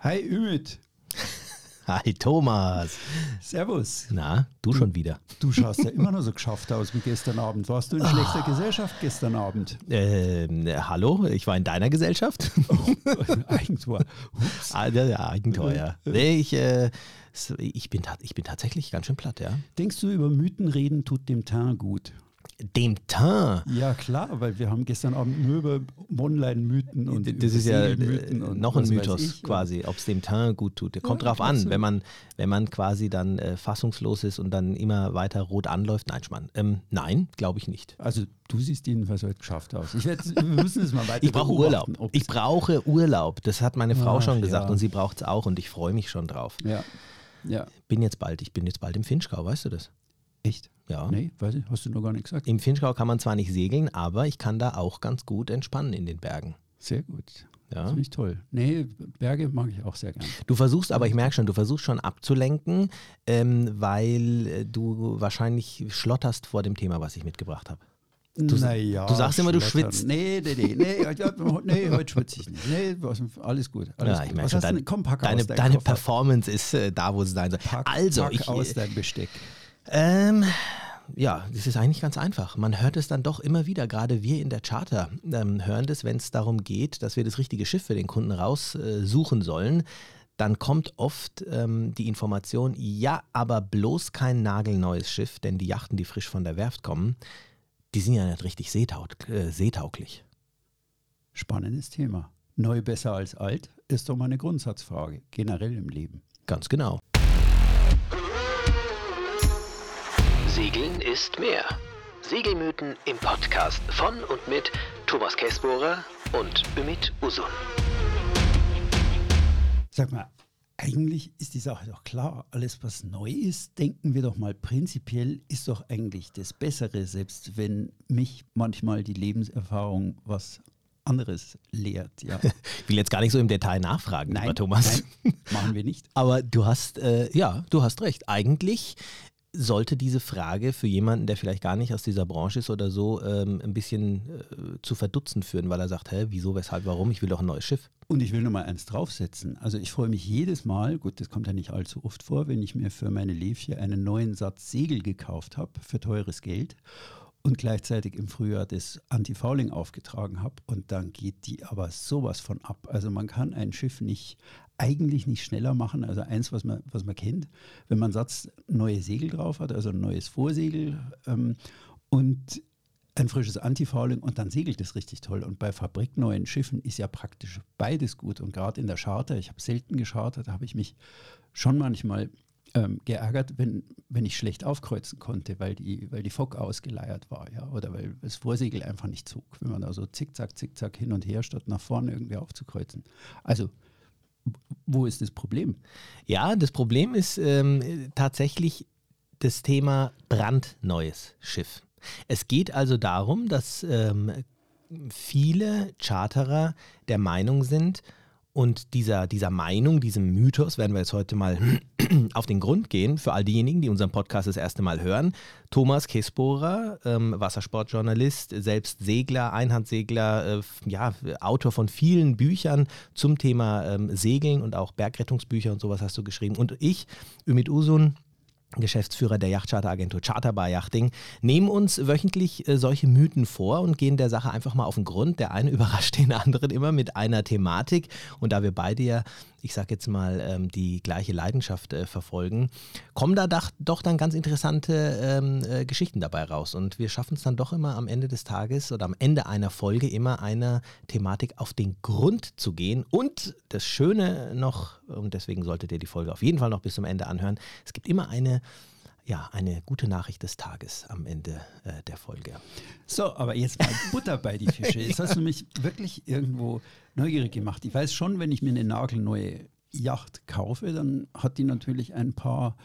Hi Ümit. Hi Thomas. Servus. Na, du schon wieder. Du schaust ja immer noch so geschafft aus wie gestern Abend. Warst du in schlechter Gesellschaft gestern Abend? Ähm, hallo, ich war in deiner Gesellschaft. Eigentor. Ups. Ah, ja, ja, Eigentor, ja. Nee, ich, äh, ich, bin, ich bin tatsächlich ganz schön platt, ja. Denkst du, über Mythen reden tut dem Teint gut? Dem Teint. Ja, klar, weil wir haben gestern Abend nur über Online-Mythen und Das ist ja äh, und noch ein Mythos quasi, ob es dem Teint gut tut. Kommt Ja, drauf an, wenn man, wenn man quasi dann äh, fassungslos ist und dann immer weiter rot anläuft. Nein, Schmarrn. Ähm, nein, glaube ich nicht. Also du siehst jedenfalls heute geschafft aus. Ich werd, wir müssen es mal weiter Ich brauche Urlaub. Ich brauche Urlaub. Das hat meine Frau Ach, schon gesagt ja. und sie braucht es auch und ich freue mich schon drauf. Ja, ja. Bin jetzt bald, ich bin jetzt bald im Finchgau, weißt du das? Echt? Ja. Nee, weiß ich, hast du noch gar nicht gesagt. Im Finchgau kann man zwar nicht segeln, aber ich kann da auch ganz gut entspannen in den Bergen. Sehr gut. Ja. Das finde ich toll. Nee, Berge mag ich auch sehr gerne. Du versuchst, aber ich merke schon, du versuchst schon abzulenken, ähm, weil äh, du wahrscheinlich schlotterst vor dem Thema, was ich mitgebracht habe. Du- naja, du sagst immer, du schwitzt. Nee, nee, nee, nee, nee heute schwitze ich nicht. Nee, alles gut. Alles Ja, ich merke schon, dein? Komm, pack deine, aus deine Koffer. Performance ist äh, da, wo es sein soll. Pack, also, pack ich, aus deinem Besteck. Ähm, ja, das ist eigentlich ganz einfach. Man hört es dann doch immer wieder, gerade wir in der Charter ähm, hören das, wenn es darum geht, dass wir das richtige Schiff für den Kunden raussuchen äh, sollen. Dann kommt oft ähm, die Information, ja, aber bloß kein nagelneues Schiff, denn die Yachten, die frisch von der Werft kommen, die sind ja nicht richtig seetaug äh, seetauglich. Spannendes Thema. Neu besser als alt ist doch mal eine Grundsatzfrage, generell im Leben. Ganz genau. Segeln ist mehr. Segelmythen im Podcast von und mit Thomas Kessbohrer und Ümit Usun. Sag mal, eigentlich ist die Sache doch klar. Alles, was neu ist, denken wir doch mal prinzipiell, ist doch eigentlich das Bessere, selbst wenn mich manchmal die Lebenserfahrung was anderes lehrt. Ja. Ich will jetzt gar nicht so im Detail nachfragen, lieber Thomas. nein, machen wir nicht. Aber du hast, äh, ja, du hast recht. Eigentlich sollte diese Frage für jemanden, der vielleicht gar nicht aus dieser Branche ist oder so, ähm, ein bisschen äh, zu verdutzen führen, weil er sagt, hä, wieso, weshalb, warum? Ich will doch ein neues Schiff. Und ich will noch mal eins draufsetzen. Also ich freue mich jedes Mal, gut, das kommt ja nicht allzu oft vor, wenn ich mir für meine Levche einen neuen Satz Segel gekauft habe für teures Geld und gleichzeitig im Frühjahr das Anti-Fouling aufgetragen habe und dann geht die aber sowas von ab. Also man kann ein Schiff nicht eigentlich nicht schneller machen. Also eins, was man, was man kennt, wenn man Satz neue Segel drauf hat, also ein neues Vorsegel ähm, und ein frisches Antifouling und dann segelt es richtig toll. Und bei fabrikneuen Schiffen ist ja praktisch beides gut. Und gerade in der Charter, ich habe selten geschartert, habe ich mich schon manchmal ähm, geärgert, wenn, wenn ich schlecht aufkreuzen konnte, weil die, weil die Fock ausgeleiert war, ja, oder weil das Vorsegel einfach nicht zog, wenn man da so zickzack, zickzack hin und her statt nach vorne irgendwie aufzukreuzen. Also, wo ist das Problem? Ja, das Problem ist ähm, tatsächlich das Thema brandneues Schiff. Es geht also darum, dass ähm, viele Charterer der Meinung sind, und dieser, dieser Meinung, diesem Mythos werden wir jetzt heute mal auf den Grund gehen, für all diejenigen, die unseren Podcast das erste Mal hören. Thomas Kessbohrer, ähm, Wassersportjournalist, selbst Segler, Einhandsegler, äh, ja, Autor von vielen Büchern zum Thema ähm, Segeln und auch Bergrettungsbücher und sowas hast du geschrieben. Und ich, Ümit Usun, Geschäftsführer der Yachtcharteragentur Charterbar Yachting, nehmen uns wöchentlich äh, solche Mythen vor und gehen der Sache einfach mal auf den Grund. Der eine überrascht den anderen immer mit einer Thematik. Und da wir beide ja, ich sag jetzt mal, ähm, die gleiche Leidenschaft äh, verfolgen, kommen da doch, doch dann ganz interessante ähm, äh, Geschichten dabei raus. Und wir schaffen es dann doch immer am Ende des Tages oder am Ende einer Folge immer einer Thematik auf den Grund zu gehen. Und das Schöne noch, und deswegen solltet ihr die Folge auf jeden Fall noch bis zum Ende anhören, es gibt immer eine ja, eine gute Nachricht des Tages am Ende äh, der Folge. So, aber jetzt mal Butter bei die Fische. Jetzt hast du mich wirklich irgendwo neugierig gemacht. Ich weiß schon, wenn ich mir eine nagelneue Yacht kaufe, dann hat die natürlich ein paar,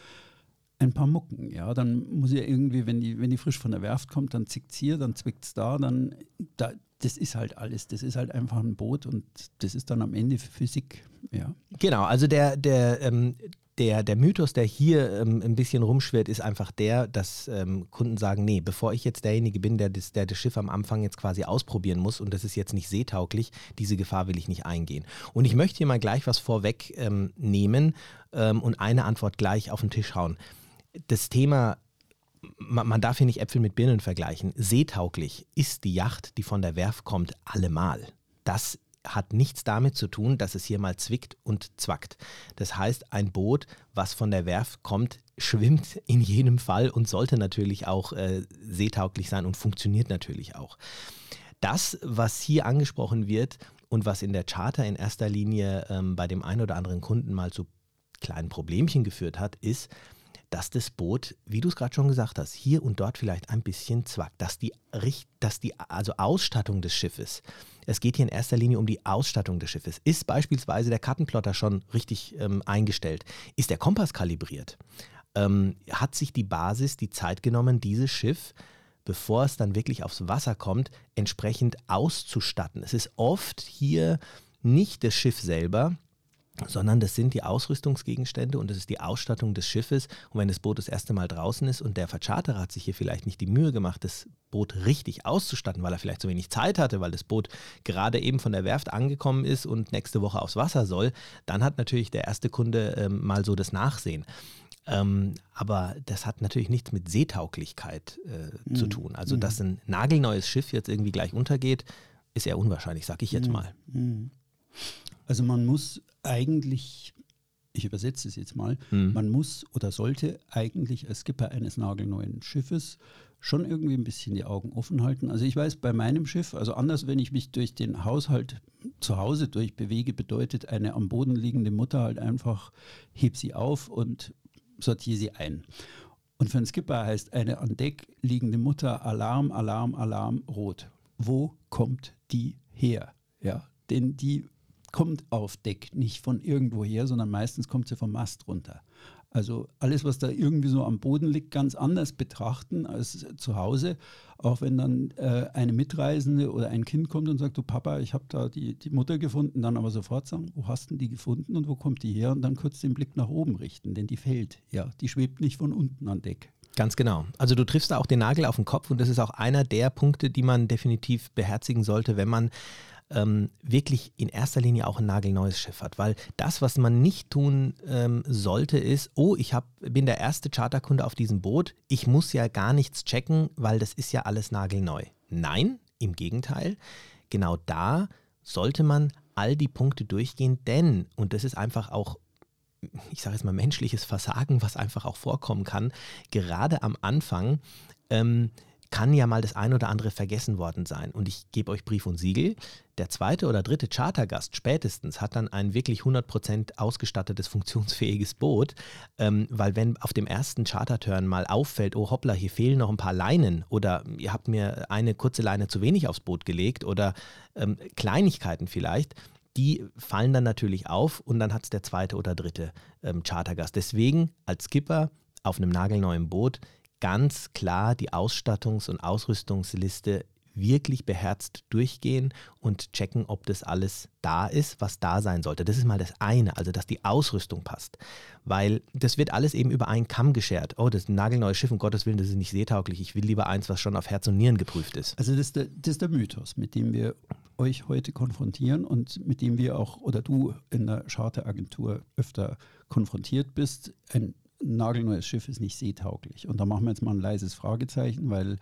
ein paar Mucken. Ja, dann muss ich irgendwie, wenn die, wenn die frisch von der Werft kommt, dann zickt es hier, dann zwickt es da, dann da, das ist halt alles. Das ist halt einfach ein Boot und das ist dann am Ende Physik. Ja. Genau, also der, der, ähm, der, der Mythos, der hier ähm, ein bisschen rumschwirrt, ist einfach der, dass ähm, Kunden sagen, nee, bevor ich jetzt derjenige bin, der das, der das Schiff am Anfang jetzt quasi ausprobieren muss und das ist jetzt nicht seetauglich, diese Gefahr will ich nicht eingehen. Und ich möchte hier mal gleich was vorweg ähm, nehmen ähm, und eine Antwort gleich auf den Tisch hauen. Das Thema man, darf hier nicht Äpfel mit Birnen vergleichen. Seetauglich ist die Yacht, die von der Werft kommt, allemal. Das hat nichts damit zu tun, dass es hier mal zwickt und zwackt. Das heißt, ein Boot, was von der Werft kommt, schwimmt in jedem Fall und sollte natürlich auch äh, seetauglich sein und funktioniert natürlich auch. Das, was hier angesprochen wird und was in der Charter in erster Linie ähm, bei dem einen oder anderen Kunden mal zu kleinen Problemchen geführt hat, ist, dass das Boot, wie du es gerade schon gesagt hast, hier und dort vielleicht ein bisschen zwackt, dass die, dass die also Ausstattung des Schiffes, es geht hier in erster Linie um die Ausstattung des Schiffes. Ist beispielsweise der Kartenplotter schon richtig ähm, eingestellt? Ist der Kompass kalibriert? Ähm, hat sich die Basis die Zeit genommen, dieses Schiff bevor es dann wirklich aufs Wasser kommt, entsprechend auszustatten. Es ist oft hier nicht das Schiff selber, sondern das sind die Ausrüstungsgegenstände und das ist die Ausstattung des Schiffes. Und wenn das Boot das erste Mal draußen ist und der Vercharterer hat sich hier vielleicht nicht die Mühe gemacht, das Boot richtig auszustatten, weil er vielleicht zu wenig Zeit hatte, weil das Boot gerade eben von der Werft angekommen ist und nächste Woche aufs Wasser soll, dann hat natürlich der erste Kunde ähm, mal so das Nachsehen. Ähm, aber das hat natürlich nichts mit Seetauglichkeit äh, mhm. zu tun. Also, dass mhm. ein nagelneues Schiff jetzt irgendwie gleich untergeht, ist eher unwahrscheinlich, sag ich jetzt mhm. mal. Mhm. Also man muss eigentlich, ich übersetze es jetzt mal, mhm. man muss oder sollte eigentlich als Skipper eines nagelneuen Schiffes schon irgendwie ein bisschen die Augen offen halten. Also ich weiß, bei meinem Schiff, also anders, wenn ich mich durch den Haushalt zu Hause durchbewege, bedeutet eine am Boden liegende Mutter halt einfach, heb sie auf und sortiere sie ein. Und für einen Skipper heißt eine an Deck liegende Mutter Alarm, Alarm, Alarm, rot. Wo kommt die her? Ja, denn die kommt auf Deck nicht von irgendwoher, sondern meistens kommt sie vom Mast runter. Also alles, was da irgendwie so am Boden liegt, ganz anders betrachten als zu Hause. Auch wenn dann äh, eine Mitreisende oder ein Kind kommt und sagt, du Papa, ich habe da die, die Mutter gefunden, dann aber sofort sagen, wo hast du die gefunden und wo kommt die her? Und dann kurz den Blick nach oben richten, denn die fällt, ja, die schwebt nicht von unten an Deck. Ganz genau. Also du triffst da auch den Nagel auf den Kopf und das ist auch einer der Punkte, die man definitiv beherzigen sollte, wenn man ähm, wirklich in erster Linie auch ein nagelneues Schiff hat. Weil das, was man nicht tun ähm, sollte, ist, oh, ich hab, bin der erste Charterkunde auf diesem Boot, ich muss ja gar nichts checken, weil das ist ja alles nagelneu. Nein, im Gegenteil, genau da sollte man all die Punkte durchgehen, denn, und das ist einfach auch ich sage jetzt mal menschliches Versagen, was einfach auch vorkommen kann, gerade am Anfang ähm, kann ja mal das ein oder andere vergessen worden sein. Und ich gebe euch Brief und Siegel. Der zweite oder dritte Chartergast spätestens hat dann ein wirklich 100% ausgestattetes, funktionsfähiges Boot, ähm, weil wenn auf dem ersten Charterturn mal auffällt, oh hoppla, hier fehlen noch ein paar Leinen oder ihr habt mir eine kurze Leine zu wenig aufs Boot gelegt oder ähm, Kleinigkeiten vielleicht, die fallen dann natürlich auf und dann hat es der zweite oder dritte ähm, Chartergast. Deswegen als Skipper auf einem nagelneuen Boot ganz klar die Ausstattungs- und Ausrüstungsliste wirklich beherzt durchgehen und checken, ob das alles da ist, was da sein sollte. Das ist mal das eine, also dass die Ausrüstung passt. Weil das wird alles eben über einen Kamm geschert. Oh, das ist ein nagelneues Schiff, um Gottes Willen, das ist nicht seetauglich. Ich will lieber eins, was schon auf Herz und Nieren geprüft ist. Also das ist der, das ist der Mythos, mit dem wir euch heute konfrontieren und mit dem wir auch, oder du in der Charteragentur öfter konfrontiert bist. Ein nagelneues Schiff ist nicht seetauglich. Und da machen wir jetzt mal ein leises Fragezeichen, weil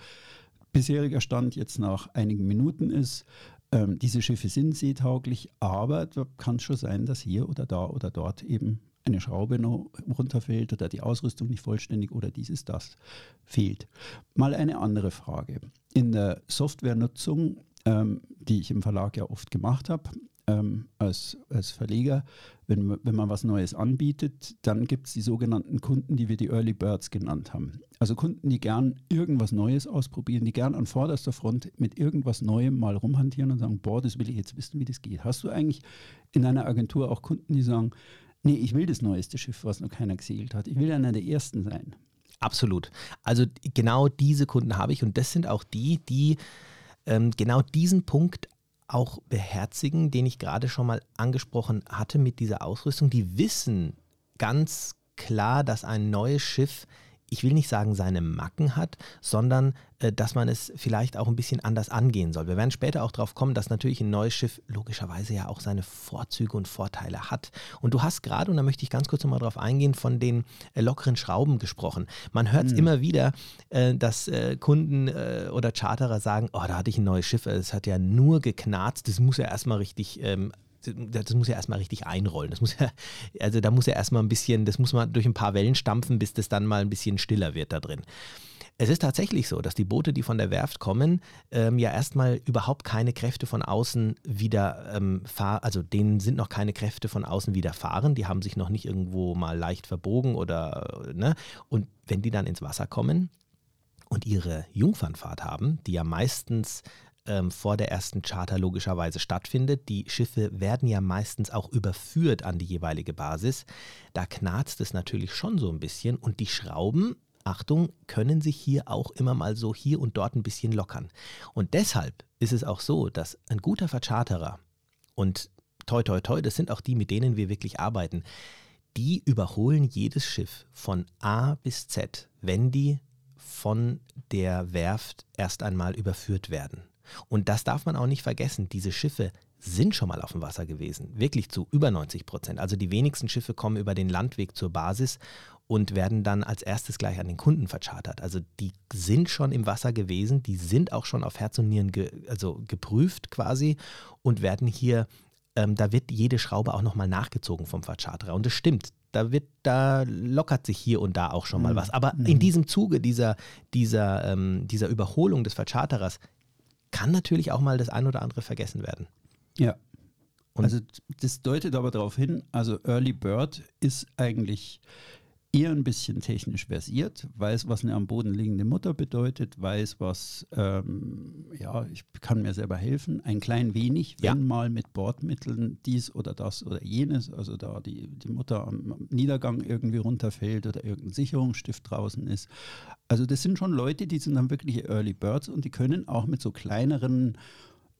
bisheriger Stand jetzt nach einigen Minuten ist, ähm, diese Schiffe sind seetauglich, aber da kann es schon sein, dass hier oder da oder dort eben eine Schraube noch runterfällt oder die Ausrüstung nicht vollständig oder dieses, das fehlt. Mal eine andere Frage. In der Softwarenutzung, ähm, die ich im Verlag ja oft gemacht habe, ähm, als, als Verleger, wenn, wenn man was Neues anbietet, dann gibt es die sogenannten Kunden, die wir die Early Birds genannt haben. Also Kunden, die gern irgendwas Neues ausprobieren, die gern an vorderster Front mit irgendwas Neuem mal rumhantieren und sagen, boah, das will ich jetzt wissen, wie das geht. Hast du eigentlich in einer Agentur auch Kunden, die sagen, nee, ich will das neueste Schiff, was noch keiner gesegelt hat. Ich will einer der Ersten sein. Absolut. Also genau diese Kunden habe ich und das sind auch die, die ähm, genau diesen Punkt auch beherzigen, den ich gerade schon mal angesprochen hatte mit dieser Ausrüstung. Die wissen ganz klar, dass ein neues Schiff ich will nicht sagen, seine Macken hat, sondern äh, dass man es vielleicht auch ein bisschen anders angehen soll. Wir werden später auch darauf kommen, dass natürlich ein neues Schiff logischerweise ja auch seine Vorzüge und Vorteile hat. Und du hast gerade, und da möchte ich ganz kurz nochmal drauf eingehen, von den äh, lockeren Schrauben gesprochen. Man hört es mhm. immer wieder, äh, dass äh, Kunden äh, oder Charterer sagen, oh, da hatte ich ein neues Schiff, es hat ja nur geknarzt, das muss ja erstmal richtig ähm, das muss ja erstmal richtig einrollen. Das muss ja, also da muss ja erstmal ein bisschen, das muss man durch ein paar Wellen stampfen, bis das dann mal ein bisschen stiller wird da drin. Es ist tatsächlich so, dass die Boote, die von der Werft kommen, ähm, ja erstmal überhaupt keine Kräfte von außen wieder ähm, fahren, also denen sind noch keine Kräfte von außen widerfahren, die haben sich noch nicht irgendwo mal leicht verbogen oder, ne? Und wenn die dann ins Wasser kommen und ihre Jungfernfahrt haben, die ja meistens ähm, vor der ersten Charter logischerweise stattfindet. Die Schiffe werden ja meistens auch überführt an die jeweilige Basis. Da knarzt es natürlich schon so ein bisschen und die Schrauben, Achtung, können sich hier auch immer mal so hier und dort ein bisschen lockern. Und deshalb ist es auch so, dass ein guter Vercharterer und toi toi toi, das sind auch die, mit denen wir wirklich arbeiten, die überholen jedes Schiff von A bis Z, wenn die von der Werft erst einmal überführt werden. Und das darf man auch nicht vergessen. Diese Schiffe sind schon mal auf dem Wasser gewesen, wirklich zu über 90 Prozent. Also die wenigsten Schiffe kommen über den Landweg zur Basis und werden dann als erstes gleich an den Kunden verchartert. Also die sind schon im Wasser gewesen, die sind auch schon auf Herz und Nieren ge, also geprüft quasi und werden hier, ähm, da wird jede Schraube auch nochmal nachgezogen vom Vercharterer. Und es stimmt, da wird, da lockert sich hier und da auch schon mal mhm. was. Aber in mhm. diesem Zuge dieser, dieser, ähm, dieser Überholung des Vercharterers kann natürlich auch mal das ein oder andere vergessen werden. Ja. Und also das deutet aber darauf hin, also Early Bird ist eigentlich eher ein bisschen technisch versiert, weiß, was eine am Boden liegende Mutter bedeutet, weiß, was, ähm, ja, ich kann mir selber helfen, ein klein wenig, wenn ja. mal mit Bordmitteln dies oder das oder jenes, also da die, die Mutter am Niedergang irgendwie runterfällt oder irgendein Sicherungsstift draußen ist. Also das sind schon Leute, die sind dann wirklich Early Birds und die können auch mit so kleineren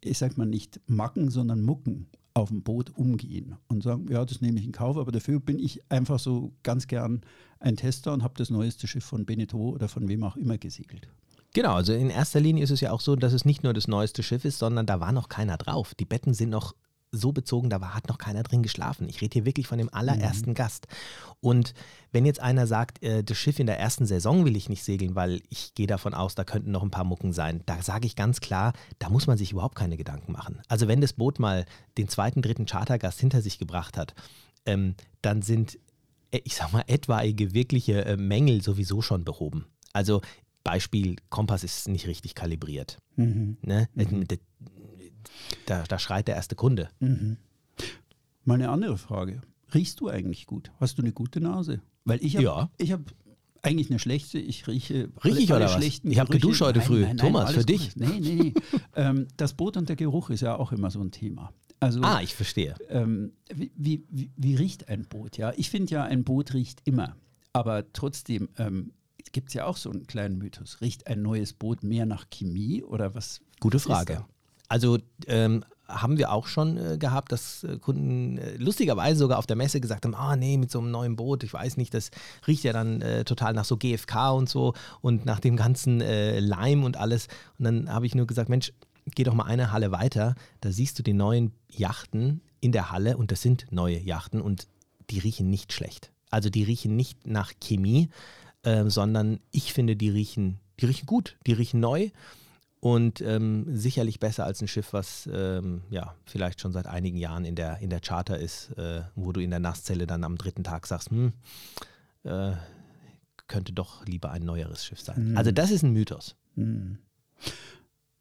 ich sag mal nicht Macken, sondern Mucken auf dem Boot umgehen und sagen, ja, das nehme ich in Kauf, aber dafür bin ich einfach so ganz gern ein Tester und habe das neueste Schiff von Beneteau oder von wem auch immer gesegelt. Genau, also in erster Linie ist es ja auch so, dass es nicht nur das neueste Schiff ist, sondern da war noch keiner drauf. Die Betten sind noch so bezogen, da war, hat noch keiner drin geschlafen. Ich rede hier wirklich von dem allerersten mhm. Gast. Und wenn jetzt einer sagt, äh, das Schiff in der ersten Saison will ich nicht segeln, weil ich gehe davon aus, da könnten noch ein paar Mucken sein, da sage ich ganz klar, da muss man sich überhaupt keine Gedanken machen. Also wenn das Boot mal den zweiten, dritten Chartergast hinter sich gebracht hat, ähm, dann sind, äh, ich sag mal, etwaige wirkliche äh, Mängel sowieso schon behoben. Also Beispiel, Kompass ist nicht richtig kalibriert. Mhm. Ne? Mhm. Da, da schreit der erste Kunde. Mhm. Mal eine andere Frage. Riechst du eigentlich gut? Hast du eine gute Nase? Weil ich habe ja. hab eigentlich eine schlechte. Ich rieche Richtig oder was? Ich habe geduscht heute früh. Nein, nein, Thomas, für dich. Nee, nee, nee. ähm, das Boot und der Geruch ist ja auch immer so ein Thema. Also, ah, ich verstehe. Ähm, wie, wie, wie, wie, riecht ein Boot? Ja, ich finde ja, ein Boot riecht immer. Aber trotzdem ähm, gibt es ja auch so einen kleinen Mythos. Riecht ein neues Boot mehr nach Chemie oder was? Gute Frage. Also ähm, haben wir auch schon äh, gehabt, dass äh, Kunden äh, lustigerweise sogar auf der Messe gesagt haben, ah nee, mit so einem neuen Boot, ich weiß nicht, das riecht ja dann äh, total nach so GFK und so und nach dem ganzen äh, Leim und alles. Und dann habe ich nur gesagt, Mensch, geh doch mal eine Halle weiter, da siehst du die neuen Yachten in der Halle und das sind neue Yachten und die riechen nicht schlecht. Also die riechen nicht nach Chemie, äh, sondern ich finde, die riechen, die riechen gut, die riechen neu und ähm, sicherlich besser als ein Schiff, was ähm, ja vielleicht schon seit einigen Jahren in der, in der Charter ist, äh, wo du in der Nasszelle dann am dritten Tag sagst, hm, äh, könnte doch lieber ein neueres Schiff sein. Mhm. Also das ist ein Mythos. Mhm.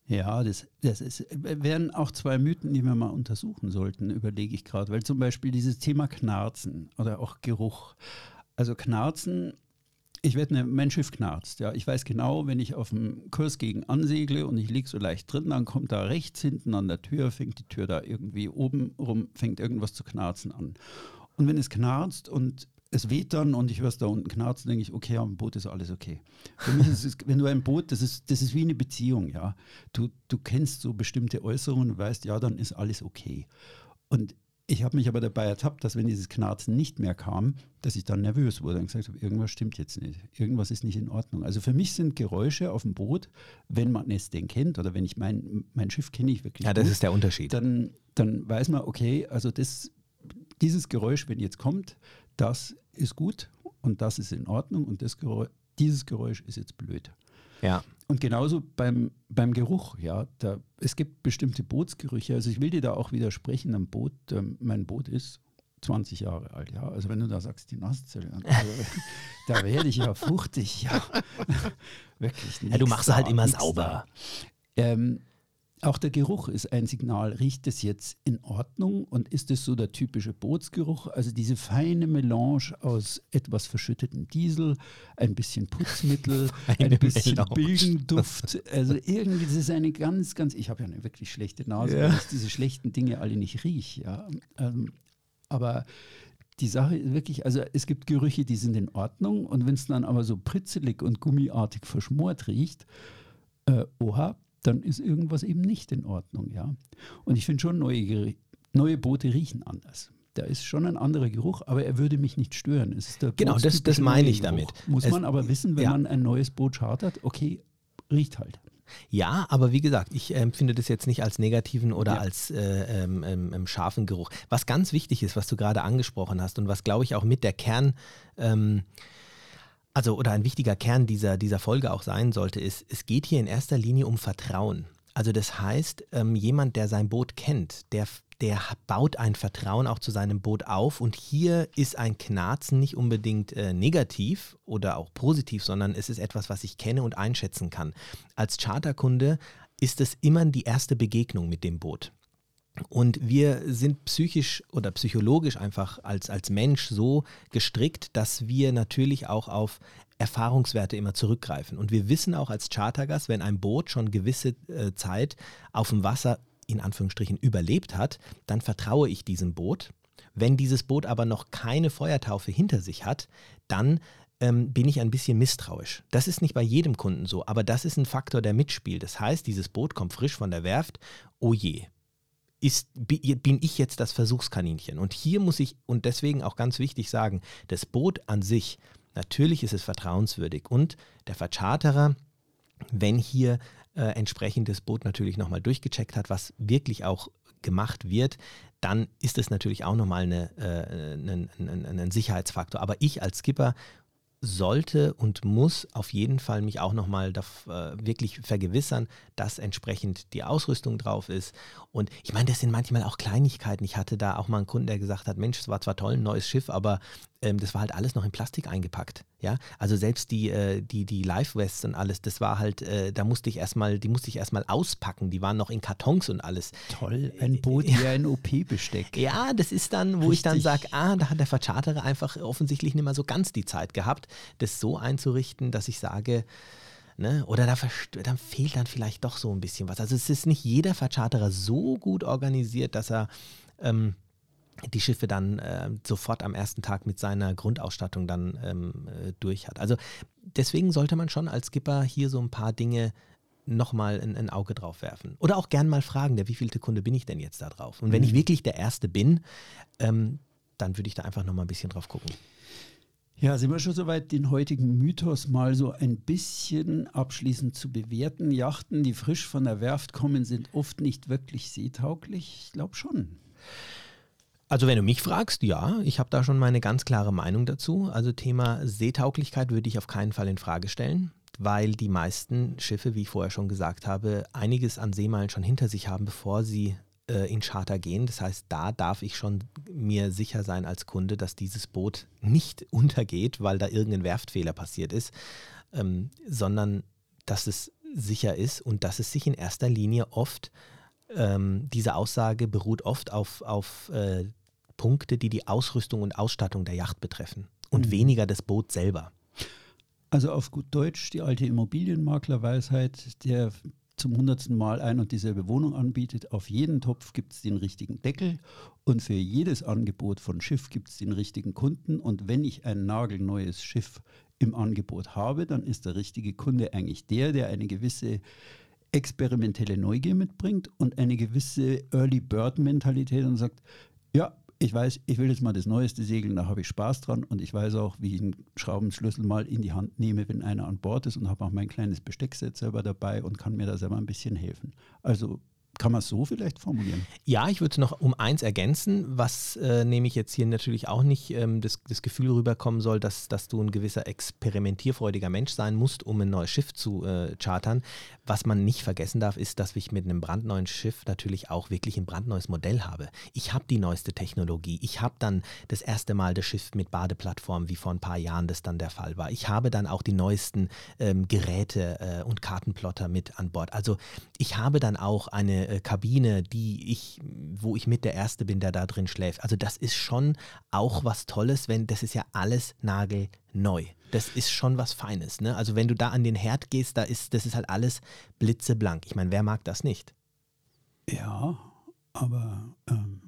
Ja, das, das ist, wären auch zwei Mythen, die wir mal untersuchen sollten, überlege ich gerade. Weil zum Beispiel dieses Thema Knarzen oder auch Geruch. Also Knarzen ich werde ne, mein Schiff knarzt. Ja. Ich weiß genau, wenn ich auf dem Kurs gegen ansegle und ich liege so leicht drin, dann kommt da rechts hinten an der Tür, fängt die Tür da irgendwie oben rum, fängt irgendwas zu knarzen an. Und wenn es knarzt und es weht dann und ich höre es da unten knarzen, denke ich, okay, am Boot ist alles okay. Für mich ist es, wenn du ein Boot, das ist, das ist wie eine Beziehung, ja. Du, du kennst so bestimmte Äußerungen und weißt, ja, dann ist alles okay. Und Ich habe mich aber dabei ertappt, dass wenn dieses Knarzen nicht mehr kam, dass ich dann nervös wurde und gesagt habe, irgendwas stimmt jetzt nicht, irgendwas ist nicht in Ordnung. Also für mich sind Geräusche auf dem Boot, wenn man es denn kennt oder wenn ich mein, mein Schiff kenne ich wirklich Ja, das gut, ist der Unterschied. dann, dann weiß man, okay, also das, dieses Geräusch, wenn jetzt kommt, das ist gut und das ist in Ordnung und das Geräusch, dieses Geräusch ist jetzt blöd. Ja. Und genauso beim, beim Geruch, ja. Da, es gibt bestimmte Bootsgerüche. Also ich will dir da auch widersprechen am Boot. Ähm, mein Boot ist 20 Jahre alt, ja. Also wenn du da sagst, die Nasszelle, also, da werde ich ja fuchtig, ja. Wirklich. Ja, du machst sie halt da, immer sauber. Da. Ähm, auch der Geruch ist ein Signal. Riecht es jetzt in Ordnung und ist es so der typische Bootsgeruch? Also diese feine Melange aus etwas verschüttetem Diesel, ein bisschen Putzmittel, ein bisschen Melange. Bilgenduft. Also irgendwie, das ist eine ganz, ganz, ich habe ja eine wirklich schlechte Nase, Ja. weil ich diese schlechten Dinge alle nicht rieche. Ja. Ähm, aber die Sache ist wirklich, also es gibt Gerüche, die sind in Ordnung und wenn es dann aber so pritzelig und gummiartig verschmort riecht, äh, oha, dann ist irgendwas eben nicht in Ordnung, ja. Und ich finde schon, neue, neue Boote riechen anders. Da ist schon ein anderer Geruch, aber er würde mich nicht stören. Es ist der Genau, das- das meine ich damit. Muss Es- man aber wissen, wenn ja. man ein neues Boot chartert, okay, riecht halt. Ja, aber wie gesagt, ich empfinde das jetzt nicht als negativen oder Ja. als äh, ähm, ähm, ähm, scharfen Geruch. Was ganz wichtig ist, was du gerade angesprochen hast und was, glaube ich, auch mit der Kern, ähm, also oder ein wichtiger Kern dieser, dieser Folge auch sein sollte, ist, es geht hier in erster Linie um Vertrauen. Also das heißt, ähm, jemand, der sein Boot kennt, der, der baut ein Vertrauen auch zu seinem Boot auf und hier ist ein Knarzen nicht unbedingt äh, negativ oder auch positiv, sondern es ist etwas, was ich kenne und einschätzen kann. Als Charterkunde ist es immer die erste Begegnung mit dem Boot. Und wir sind psychisch oder psychologisch einfach als, als Mensch so gestrickt, dass wir natürlich auch auf Erfahrungswerte immer zurückgreifen. Und wir wissen auch als Chartergast, wenn ein Boot schon gewisse äh, Zeit auf dem Wasser in Anführungsstrichen überlebt hat, dann vertraue ich diesem Boot. Wenn dieses Boot aber noch keine Feuertaufe hinter sich hat, dann ähm, bin ich ein bisschen misstrauisch. Das ist nicht bei jedem Kunden so, aber das ist ein Faktor, der mitspielt. Das heißt, dieses Boot kommt frisch von der Werft, oh je, ist, bi- bin ich jetzt das Versuchskaninchen. Und hier muss ich, und deswegen auch ganz wichtig sagen, das Boot an sich, natürlich ist es vertrauenswürdig und der Vercharterer, wenn hier äh, entsprechend das Boot natürlich nochmal durchgecheckt hat, was wirklich auch gemacht wird, dann ist es natürlich auch nochmal eine, äh, ein, ein Sicherheitsfaktor. Aber ich als Skipper sollte und muss auf jeden Fall mich auch nochmal äh, wirklich vergewissern, dass entsprechend die Ausrüstung drauf ist. Und ich meine, das sind manchmal auch Kleinigkeiten. Ich hatte da auch mal einen Kunden, der gesagt hat, Mensch, es war zwar toll, ein neues Schiff, aber ähm, das war halt alles noch in Plastik eingepackt. Ja, also selbst die, äh, die, die Live-Wests und alles, das war halt, äh, da musste ich erstmal, die musste ich erstmal auspacken, die waren noch in Kartons und alles. Toll, ein Boot wie ein OP-Besteck. Ja, das ist dann, wo ich dann Richtig. sage, ah, da hat der Vercharterer einfach offensichtlich nicht mehr so ganz die Zeit gehabt, das so einzurichten, dass ich sage, ne, oder da, dann fehlt dann vielleicht doch so ein bisschen was. Also es ist nicht jeder Vercharterer so gut organisiert, dass er ähm, die Schiffe dann äh, sofort am ersten Tag mit seiner Grundausstattung dann ähm, äh, durch hat. Also deswegen sollte man schon als Skipper hier so ein paar Dinge nochmal ein, ein Auge drauf werfen. Oder auch gern mal fragen, der wievielte Kunde bin ich denn jetzt da drauf? Und wenn ich wirklich der Erste bin, ähm, dann würde ich da einfach nochmal ein bisschen drauf gucken. Ja, sind wir schon soweit, den heutigen Mythos mal so ein bisschen abschließend zu bewerten. Yachten, die frisch von der Werft kommen, sind oft nicht wirklich seetauglich. Ich glaube schon. Also wenn du mich fragst, ja, ich habe da schon meine ganz klare Meinung dazu. Also Thema Seetauglichkeit würde ich auf keinen Fall in Frage stellen, weil die meisten Schiffe, wie ich vorher schon gesagt habe, einiges an Seemeilen schon hinter sich haben, bevor sie äh, in Charter gehen. Das heißt, da darf ich schon mir sicher sein als Kunde, dass dieses Boot nicht untergeht, weil da irgendein Werftfehler passiert ist, ähm, sondern dass es sicher ist und dass es sich in erster Linie oft ähm, diese Aussage beruht oft auf, auf äh, Punkte, die die Ausrüstung und Ausstattung der Yacht betreffen und Mhm. weniger das Boot selber. Also auf gut Deutsch die alte Immobilienmaklerweisheit, der zum hundertsten Mal ein und dieselbe Wohnung anbietet. Auf jeden Topf gibt es den richtigen Deckel und für jedes Angebot von Schiff gibt es den richtigen Kunden. Und wenn ich ein nagelneues Schiff im Angebot habe, dann ist der richtige Kunde eigentlich der, der eine gewisse experimentelle Neugier mitbringt und eine gewisse Early Bird Mentalität und sagt, ja, ich weiß, ich will jetzt mal das Neueste segeln, da habe ich Spaß dran und ich weiß auch, wie ich einen Schraubenschlüssel mal in die Hand nehme, wenn einer an Bord ist und habe auch mein kleines Besteckset selber dabei und kann mir da selber ein bisschen helfen. Also kann man es so vielleicht formulieren? Ja, ich würde noch um eins ergänzen, was äh, nämlich jetzt hier natürlich auch nicht ähm, das, das, Gefühl rüberkommen soll, dass, dass du ein gewisser experimentierfreudiger Mensch sein musst, um ein neues Schiff zu äh, chartern. Was man nicht vergessen darf, ist, dass ich mit einem brandneuen Schiff natürlich auch wirklich ein brandneues Modell habe. Ich habe die neueste Technologie. Ich habe dann das erste Mal das Schiff mit Badeplattform, wie vor ein paar Jahren das dann der Fall war. Ich habe dann auch die neuesten ähm, Geräte äh, und Kartenplotter mit an Bord. Also ich habe dann auch eine äh, Kabine, die ich, wo ich mit der Erste bin, der da drin schläft. Also das ist schon auch was Tolles, wenn das ist ja alles nagelneu. Das ist schon was Feines. Ne? Also wenn du da an den Herd gehst, da ist, das ist halt alles blitzeblank. Ich meine, wer mag das nicht? Ja, aber ähm,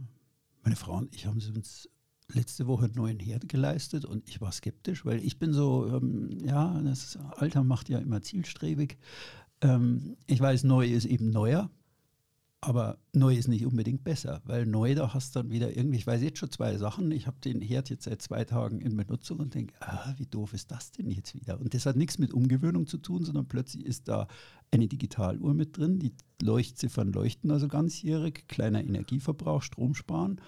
meine Frau und ich haben uns letzte Woche einen neuen Herd geleistet und ich war skeptisch, weil ich bin so, ähm, ja, das Alter macht ja immer zielstrebig. Ähm, ich weiß, neu ist eben neuer. Aber neu ist nicht unbedingt besser, weil neu, da hast du dann wieder irgendwie, ich weiß jetzt schon zwei Sachen. Ich habe den Herd jetzt seit zwei Tagen in Benutzung und denke, ah, wie doof ist das denn jetzt wieder? Und das hat nichts mit Umgewöhnung zu tun, sondern plötzlich ist da eine Digitaluhr mit drin. Die Leuchtziffern leuchten also ganzjährig, kleiner Energieverbrauch, Strom sparen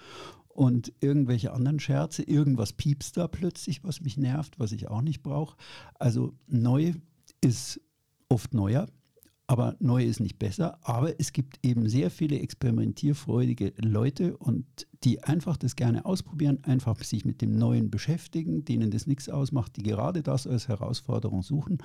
und irgendwelche anderen Scherze. Irgendwas piepst da plötzlich, was mich nervt, was ich auch nicht brauche. Also neu ist oft neuer aber neu ist nicht besser. Aber es gibt eben sehr viele experimentierfreudige Leute und die einfach das gerne ausprobieren, einfach sich mit dem Neuen beschäftigen, denen das nichts ausmacht, die gerade das als Herausforderung suchen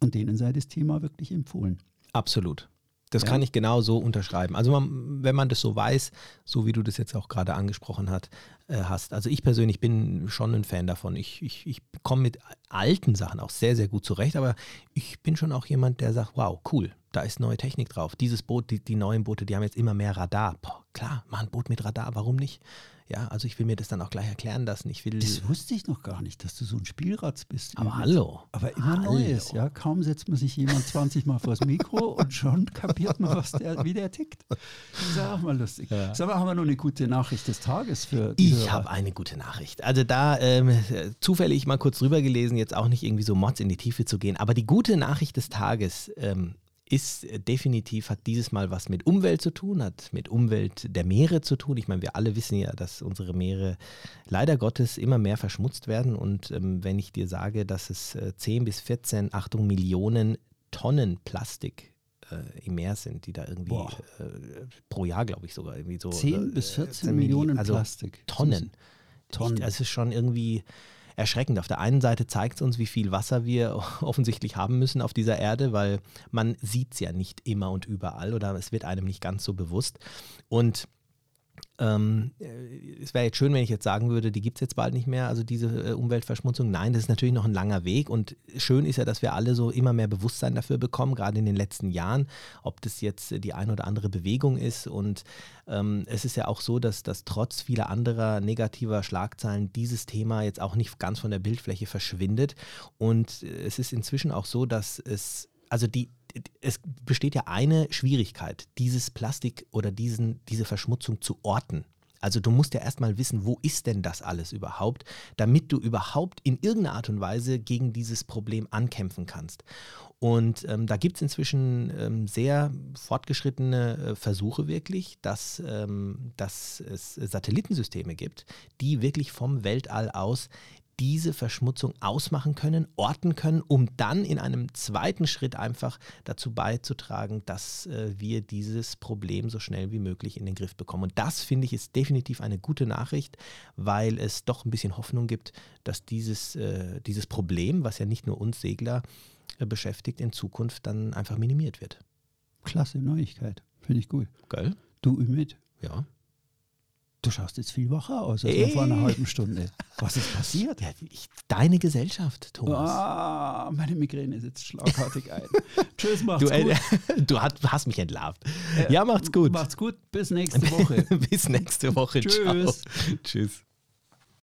und denen sei das Thema wirklich empfohlen. Absolut. Das ja. kann ich genau so unterschreiben. Also man, wenn man das so weiß, so wie du das jetzt auch gerade angesprochen hat, äh, hast. Also ich persönlich bin schon ein Fan davon. Ich, ich, ich komme mit alten Sachen auch sehr, sehr gut zurecht, aber ich bin schon auch jemand, der sagt, wow, cool, da ist neue Technik drauf. Dieses Boot, die, die neuen Boote, die haben jetzt immer mehr Radar. Boah, klar, mach ein Boot mit Radar, warum nicht? Ja, also ich will mir das dann auch gleich erklären lassen. Ich will das wusste ich noch gar nicht, dass du so ein Spielratz bist. Aber hallo. Aber immer hallo. Neues, ja. Kaum setzt man sich jemand 20 Mal vors Mikro und schon kapiert man, was der, wie der tickt. Das ist ja auch mal lustig. Ja. Sag mal, haben wir noch eine gute Nachricht des Tages für Ich habe eine gute Nachricht. Also da ähm, zufällig mal kurz drüber gelesen, jetzt auch nicht irgendwie so Mods in die Tiefe zu gehen, aber die gute Nachricht des Tages ähm, ist äh, definitiv, hat dieses Mal was mit Umwelt zu tun, hat mit Umwelt der Meere zu tun. Ich meine, wir alle wissen ja, dass unsere Meere leider Gottes immer mehr verschmutzt werden. Und ähm, wenn ich dir sage, dass es äh, 10 bis 14, Achtung, Millionen Tonnen Plastik äh, im Meer sind, die da irgendwie äh, pro Jahr, glaube ich, sogar irgendwie so. 10 bis 14 äh, Millionen also Plastik. Tonnen. Tonnen. Das ist schon irgendwie erschreckend. Auf der einen Seite zeigt es uns, wie viel Wasser wir offensichtlich haben müssen auf dieser Erde, weil man sieht es ja nicht immer und überall oder es wird einem nicht ganz so bewusst. Und ähm, äh, es wäre jetzt schön, wenn ich jetzt sagen würde, die gibt es jetzt bald nicht mehr, also diese äh, Umweltverschmutzung. Nein, das ist natürlich noch ein langer Weg und schön ist ja, dass wir alle so immer mehr Bewusstsein dafür bekommen, gerade in den letzten Jahren, ob das jetzt die eine oder andere Bewegung ist. Und ähm, es ist ja auch so, dass, dass trotz vieler anderer negativer Schlagzeilen dieses Thema jetzt auch nicht ganz von der Bildfläche verschwindet. Und es ist inzwischen auch so, dass es also die, es besteht ja eine Schwierigkeit, dieses Plastik oder diesen, diese Verschmutzung zu orten. Also du musst ja erstmal wissen, wo ist denn das alles überhaupt, damit du überhaupt in irgendeiner Art und Weise gegen dieses Problem ankämpfen kannst. Und ähm, da gibt es inzwischen ähm, sehr fortgeschrittene äh, Versuche wirklich, dass, ähm, dass es Satellitensysteme gibt, die wirklich vom Weltall aus diese Verschmutzung ausmachen können, orten können, um dann in einem zweiten Schritt einfach dazu beizutragen, dass äh, wir dieses Problem so schnell wie möglich in den Griff bekommen. Und das finde ich ist definitiv eine gute Nachricht, weil es doch ein bisschen Hoffnung gibt, dass dieses, äh, dieses Problem, was ja nicht nur uns Segler äh, beschäftigt, in Zukunft dann einfach minimiert wird. Klasse Neuigkeit. Finde ich gut. Geil. Du mit? Ja. Du schaust jetzt viel wacher aus als vor einer halben Stunde. Was ist passiert? Ich, deine Gesellschaft, Thomas. Ah, meine Migräne setzt schlagartig ein. Tschüss, macht's du, gut. Äh, du hast, hast, mich entlarvt. Äh, ja, macht's gut. Macht's gut. Bis nächste Woche. Bis nächste Woche. Tschüss. Ciao. Tschüss.